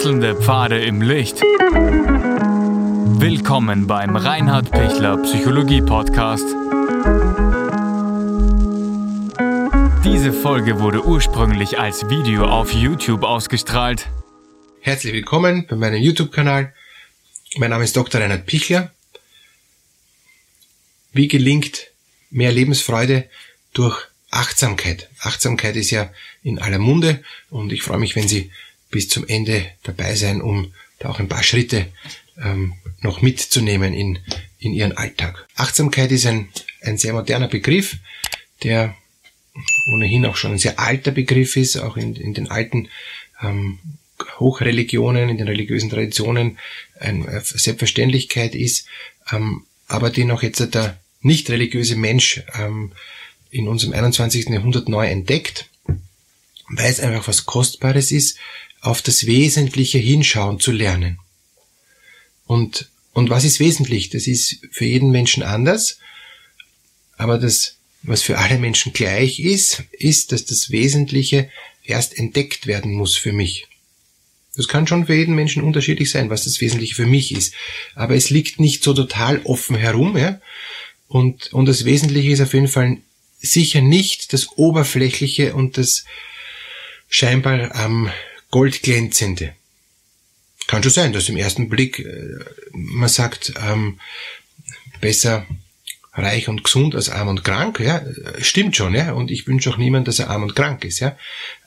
Wechselnde Pfade im Licht. Willkommen beim Reinhard Pichler Psychologie Podcast. Diese Folge wurde ursprünglich als Video auf YouTube ausgestrahlt. Herzlich willkommen bei meinem YouTube-Kanal. Mein Name ist Dr. Reinhard Pichler. Wie gelingt mehr Lebensfreude durch Achtsamkeit. Achtsamkeit ist ja in aller Munde und ich freue mich, wenn Sie bis zum Ende dabei sein, um da auch ein paar Schritte ähm, noch mitzunehmen in, in Ihren Alltag. Achtsamkeit ist ein, ein sehr moderner Begriff, der ohnehin auch schon ein sehr alter Begriff ist, auch in, in den alten ähm, Hochreligionen, in den religiösen Traditionen eine Selbstverständlichkeit ist, ähm, aber den auch jetzt der nicht religiöse Mensch ähm, in unserem 21. Jahrhundert neu entdeckt, weil es einfach was Kostbares ist, auf das Wesentliche hinschauen zu lernen. Und, und was ist wesentlich? Das ist für jeden Menschen anders, aber das, was für alle Menschen gleich ist, ist, dass das Wesentliche erst entdeckt werden muss für mich. Das kann schon für jeden Menschen unterschiedlich sein, was das Wesentliche für mich ist. Aber es liegt nicht so total offen herum, ja. Und, und das Wesentliche ist auf jeden Fall sicher nicht das Oberflächliche und das scheinbar ähm, Goldglänzende. Kann schon sein, dass im ersten Blick äh, man sagt, ähm, besser reich und gesund als arm und krank, ja, stimmt schon, ja, und ich wünsche auch niemandem, dass er arm und krank ist, ja,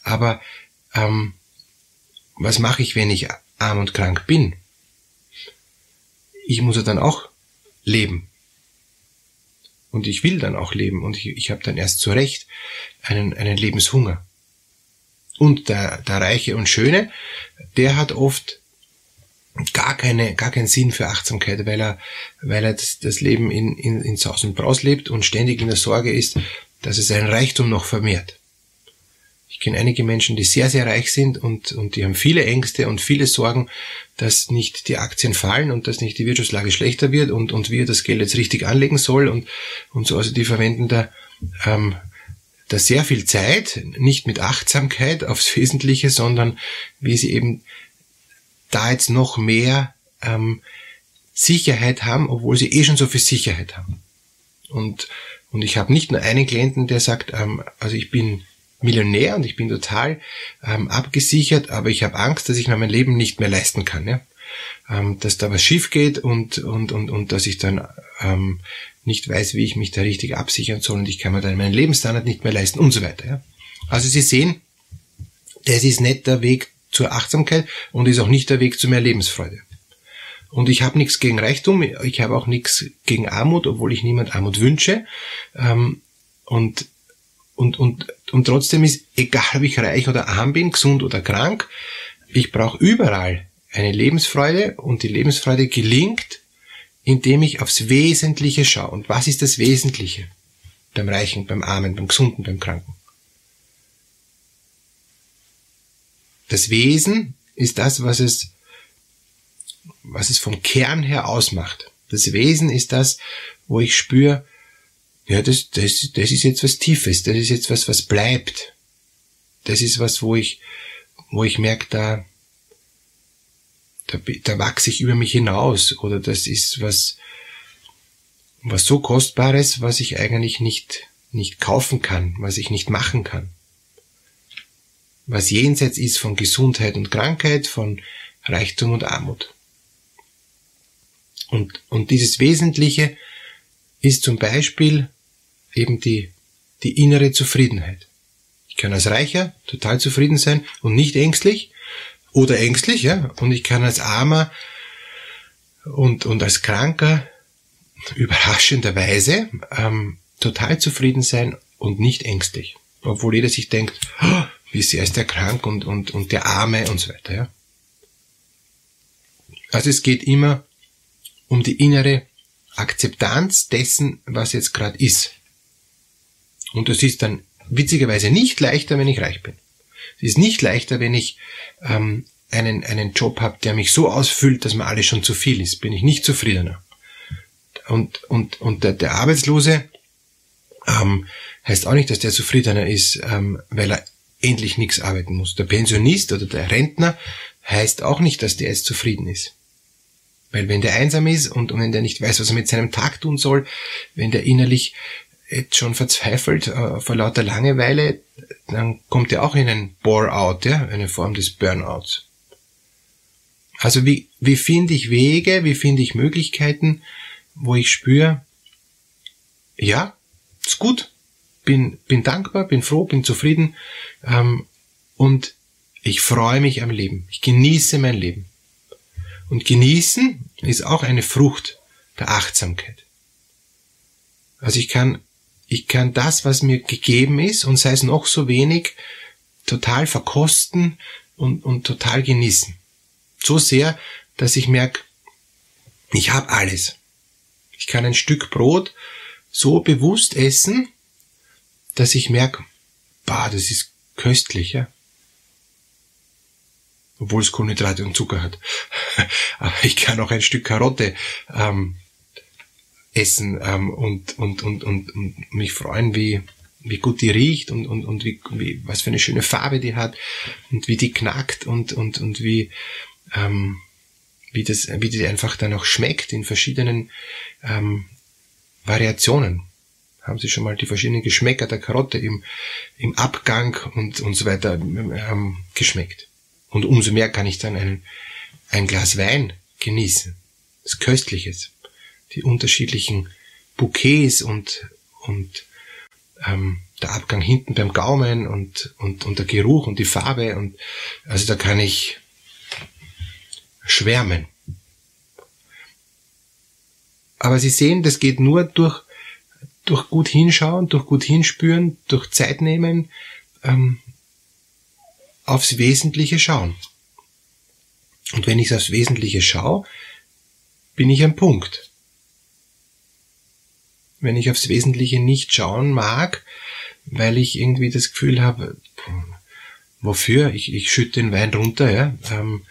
aber ähm, was mache ich, wenn ich arm und krank bin? Ich muss ja dann auch leben und ich will dann auch leben und ich, ich habe dann erst zu Recht einen, einen Lebenshunger. Und der, der Reiche und Schöne, der hat oft gar keine, gar keinen Sinn für Achtsamkeit, weil er, weil er das, das Leben in, in, in Saus und Braus lebt und ständig in der Sorge ist, dass es seinen Reichtum noch vermehrt. Ich kenne einige Menschen, die sehr, sehr reich sind und, und die haben viele Ängste und viele Sorgen, dass nicht die Aktien fallen und dass nicht die Wirtschaftslage schlechter wird und, und wie er das Geld jetzt richtig anlegen soll und, und so. Also die verwenden da, ähm, da sehr viel Zeit, nicht mit Achtsamkeit aufs Wesentliche, sondern wie sie eben da jetzt noch mehr ähm, Sicherheit haben, obwohl sie eh schon so viel Sicherheit haben. Und, und ich habe nicht nur einen Klienten, der sagt, ähm, also ich bin Millionär und ich bin total ähm, abgesichert, aber ich habe Angst, dass ich mir mein Leben nicht mehr leisten kann. Ja? Ähm, dass da was schief geht und, und, und, und dass ich dann ähm, nicht weiß, wie ich mich da richtig absichern soll und ich kann mir dann meinen Lebensstandard nicht mehr leisten und so weiter. Ja? Also Sie sehen, das ist nicht der Weg zur Achtsamkeit und ist auch nicht der Weg zu mehr Lebensfreude. Und ich habe nichts gegen Reichtum, ich habe auch nichts gegen Armut, obwohl ich niemand Armut wünsche. Ähm, und und, und, und trotzdem ist, egal ob ich reich oder arm bin, gesund oder krank, ich brauche überall eine Lebensfreude und die Lebensfreude gelingt, indem ich aufs Wesentliche schaue. Und was ist das Wesentliche? Beim Reichen, beim Armen, beim Gesunden, beim Kranken. Das Wesen ist das, was es, was es vom Kern her ausmacht. Das Wesen ist das, wo ich spüre, ja, das, das, das ist jetzt was Tiefes, das ist jetzt was, was bleibt. Das ist was, wo ich, wo ich merke, da, da, da wachse ich über mich hinaus, oder das ist was, was so Kostbares, was ich eigentlich nicht, nicht kaufen kann, was ich nicht machen kann. Was jenseits ist von Gesundheit und Krankheit, von Reichtum und Armut. Und, und dieses Wesentliche ist zum Beispiel eben die, die innere Zufriedenheit. Ich kann als Reicher total zufrieden sein und nicht ängstlich oder ängstlich, ja, und ich kann als Armer und, und als Kranker überraschenderweise ähm, total zufrieden sein und nicht ängstlich. Obwohl jeder sich denkt, oh, wie sehr ist der krank und, und, und der Arme und so weiter. Ja. Also es geht immer um die innere Akzeptanz dessen, was jetzt gerade ist. Und das ist dann witzigerweise nicht leichter, wenn ich reich bin. Es ist nicht leichter, wenn ich ähm, einen, einen Job habe, der mich so ausfüllt, dass mir alles schon zu viel ist. Bin ich nicht zufriedener. Und, und, und der, der Arbeitslose ähm, heißt auch nicht, dass der zufriedener ist, ähm, weil er endlich nichts arbeiten muss. Der Pensionist oder der Rentner, heißt auch nicht, dass der jetzt zufrieden ist. Weil wenn der einsam ist und, und wenn der nicht weiß, was er mit seinem Tag tun soll, wenn der innerlich jetzt schon verzweifelt äh, vor lauter Langeweile, dann kommt er auch in ein Bore-out, ja, eine Form des Burnouts. Also wie, wie finde ich Wege, wie finde ich Möglichkeiten, wo ich spüre, ja, ist gut, bin, bin dankbar, bin froh, bin zufrieden ähm, und ich freue mich am Leben. Ich genieße mein Leben. Und genießen ist auch eine Frucht der Achtsamkeit. Also ich kann, ich kann das, was mir gegeben ist, und sei es noch so wenig, total verkosten und, und total genießen. So sehr, dass ich merke, ich habe alles. Ich kann ein Stück Brot so bewusst essen, dass ich merke, bah, das ist köstlich, ja. Obwohl es Kohlenhydrate und Zucker hat. Aber ich kann auch ein Stück Karotte ähm, essen ähm, und, und, und, und, und mich freuen, wie, wie gut die riecht und, und, und wie, wie, was für eine schöne Farbe die hat und wie die knackt und, und, und wie, ähm, wie das, wie die einfach dann auch schmeckt in verschiedenen ähm, Variationen. Haben Sie schon mal die verschiedenen Geschmäcker der Karotte im, im Abgang und, und so weiter ähm, geschmeckt? Und umso mehr kann ich dann ein, ein Glas Wein genießen. Das Köstliches. Die unterschiedlichen Bouquets und, und ähm, der Abgang hinten beim Gaumen und, und, und der Geruch und die Farbe und also da kann ich schwärmen. Aber Sie sehen, das geht nur durch, durch gut hinschauen, durch gut hinspüren, durch Zeit nehmen, ähm, aufs Wesentliche schauen. Und wenn ich aufs Wesentliche schaue, bin ich am Punkt. Wenn ich aufs Wesentliche nicht schauen mag, weil ich irgendwie das Gefühl habe, wofür? Ich, ich schütte den Wein runter, ja. Ähm,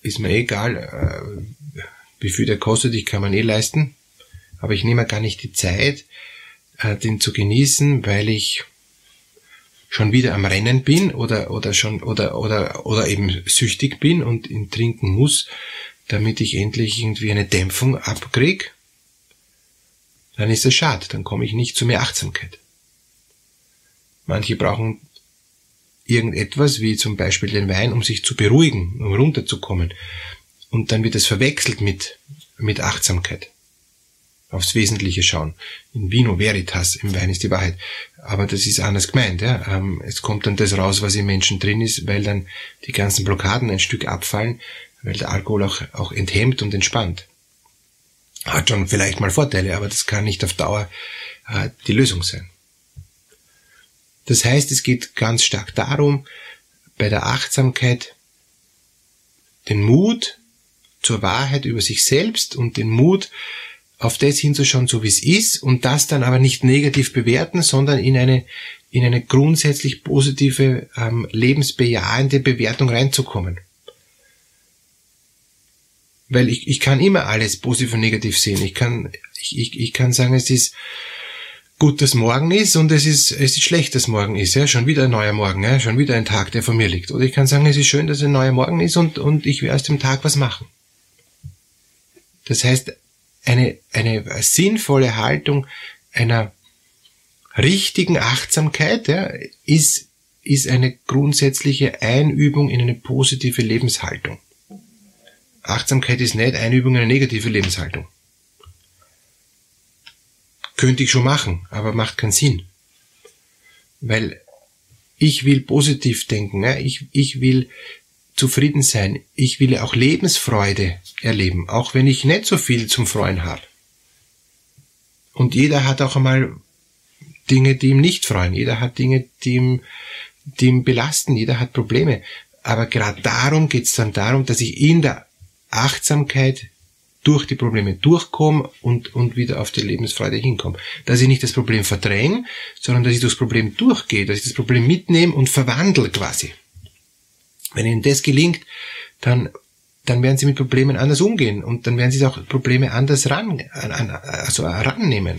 ist mir egal, äh, wie viel der kostet, ich kann man eh leisten. Aber ich nehme gar nicht die Zeit, äh, den zu genießen, weil ich schon wieder am Rennen bin oder, oder schon, oder, oder, oder eben süchtig bin und ihn trinken muss, damit ich endlich irgendwie eine Dämpfung abkrieg, dann ist es schade, dann komme ich nicht zu mehr Achtsamkeit. Manche brauchen irgendetwas, wie zum Beispiel den Wein, um sich zu beruhigen, um runterzukommen. Und dann wird es verwechselt mit, mit Achtsamkeit. Aufs Wesentliche schauen. In Vino Veritas, im Wein ist die Wahrheit. Aber das ist anders gemeint. Ja? Ähm, es kommt dann das raus, was im Menschen drin ist, weil dann die ganzen Blockaden ein Stück abfallen, weil der Alkohol auch, auch enthemmt und entspannt. Hat schon vielleicht mal Vorteile, aber das kann nicht auf Dauer äh, die Lösung sein. Das heißt, es geht ganz stark darum, bei der Achtsamkeit den Mut zur Wahrheit über sich selbst und den Mut, auf das hinzuschauen, so wie es ist, und das dann aber nicht negativ bewerten, sondern in eine, in eine grundsätzlich positive, ähm, lebensbejahende Bewertung reinzukommen. Weil ich, ich kann immer alles positiv und negativ sehen. Ich kann, ich, ich, ich kann sagen, es ist, gut, dass morgen ist und es ist, es ist schlecht, dass morgen ist, ja, schon wieder ein neuer Morgen, ja, schon wieder ein Tag, der vor mir liegt. Oder ich kann sagen, es ist schön, dass ein neuer Morgen ist und, und ich will aus dem Tag was machen. Das heißt, eine, eine sinnvolle Haltung einer richtigen Achtsamkeit, ja, ist, ist eine grundsätzliche Einübung in eine positive Lebenshaltung. Achtsamkeit ist nicht Einübung in eine negative Lebenshaltung. Könnte ich schon machen, aber macht keinen Sinn. Weil ich will positiv denken, ich, ich will zufrieden sein, ich will auch Lebensfreude erleben, auch wenn ich nicht so viel zum Freuen habe. Und jeder hat auch einmal Dinge, die ihm nicht freuen, jeder hat Dinge, die ihm, die ihm belasten, jeder hat Probleme. Aber gerade darum geht es dann darum, dass ich in der Achtsamkeit durch die Probleme durchkomme und, und wieder auf die Lebensfreude hinkomme. Dass ich nicht das Problem verdränge, sondern dass ich durchs Problem durchgehe, dass ich das Problem mitnehme und verwandle quasi. Wenn Ihnen das gelingt, dann, dann werden Sie mit Problemen anders umgehen und dann werden Sie auch Probleme anders ran, also rannehmen.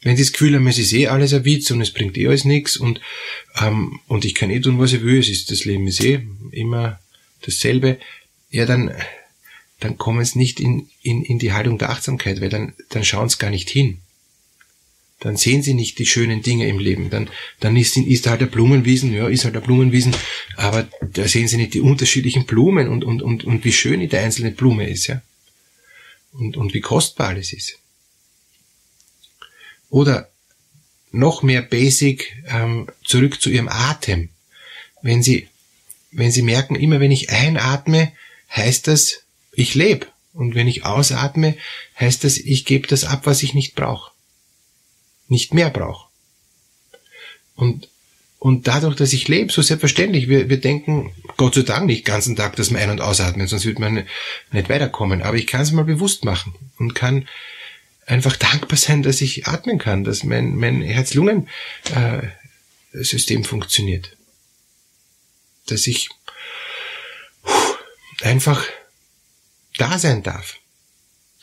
Wenn Sie das Gefühl haben, es ist eh alles ein Witz und es bringt eh alles nichts und, ähm, und ich kann eh tun, was ich will, es ist, das Leben ist eh immer dasselbe, ja, dann, dann kommen Sie nicht in, in, in die Haltung der Achtsamkeit, weil dann, dann schauen Sie gar nicht hin. Dann sehen Sie nicht die schönen Dinge im Leben. Dann, dann ist, ist halt der Blumenwiesen, ja, ist halt der Blumenwiesen, aber da sehen Sie nicht die unterschiedlichen Blumen und, und, und, und wie schön die einzelne Blume ist, ja. Und, und wie kostbar alles ist. Oder noch mehr basic ähm, zurück zu Ihrem Atem. Wenn Sie, wenn Sie merken, immer wenn ich einatme, heißt das, ich lebe. Und wenn ich ausatme, heißt das, ich gebe das ab, was ich nicht brauche. Nicht mehr brauche. Und, und dadurch, dass ich lebe, so selbstverständlich, wir, wir denken, Gott sei Dank nicht ganzen Tag, dass wir ein- und ausatmen, sonst wird man nicht weiterkommen. Aber ich kann es mal bewusst machen und kann einfach dankbar sein, dass ich atmen kann, dass mein, mein Herz-Lungen-System funktioniert. Dass ich einfach da sein darf.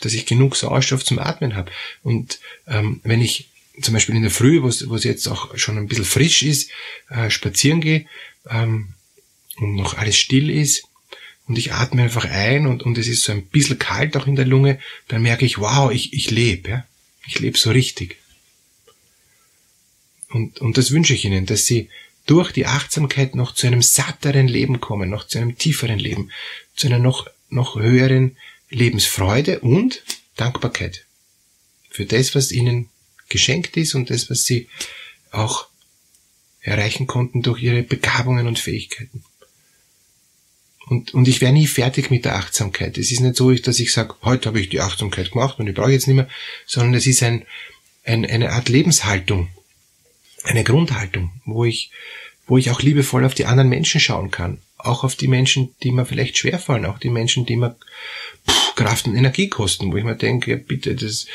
Dass ich genug Sauerstoff zum Atmen habe. Und ähm, wenn ich zum Beispiel in der Früh, wo es jetzt auch schon ein bisschen frisch ist, äh, spazieren gehe ähm, und noch alles still ist, und ich atme einfach ein und, und es ist so ein bisschen kalt auch in der Lunge, dann merke ich, wow, ich, ich lebe, ja. Ich lebe so richtig. Und, und das wünsche ich Ihnen, dass Sie durch die Achtsamkeit noch zu einem satteren Leben kommen, noch zu einem tieferen Leben, zu einer noch, noch höheren Lebensfreude und Dankbarkeit für das, was Ihnen geschenkt ist und das, was Sie auch erreichen konnten durch Ihre Begabungen und Fähigkeiten. Und, und ich wäre nie fertig mit der Achtsamkeit. Es ist nicht so, dass ich sage, heute habe ich die Achtsamkeit gemacht und ich brauche jetzt nicht mehr, sondern es ist ein, ein, eine Art Lebenshaltung, eine Grundhaltung, wo ich, wo ich auch liebevoll auf die anderen Menschen schauen kann. Auch auf die Menschen, die mir vielleicht schwerfallen, auch die Menschen, die mir pff, Kraft und Energie kosten, wo ich mir denke, ja, bitte, das,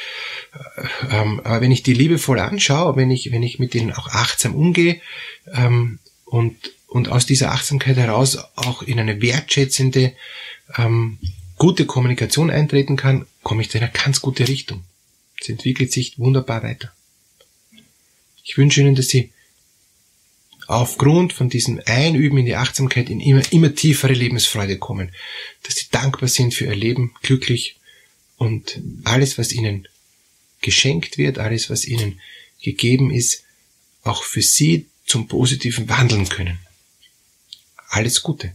äh, ähm, aber wenn ich die liebevoll anschaue, wenn ich, wenn ich mit denen auch achtsam umgehe ähm, und und aus dieser Achtsamkeit heraus auch in eine wertschätzende, ähm, gute Kommunikation eintreten kann, komme ich in eine ganz gute Richtung. Es entwickelt sich wunderbar weiter. Ich wünsche Ihnen, dass Sie aufgrund von diesem Einüben in die Achtsamkeit in immer, immer tiefere Lebensfreude kommen, dass Sie dankbar sind für Ihr Leben, glücklich und alles, was Ihnen geschenkt wird, alles, was Ihnen gegeben ist, auch für Sie zum Positiven wandeln können. Alles Gute.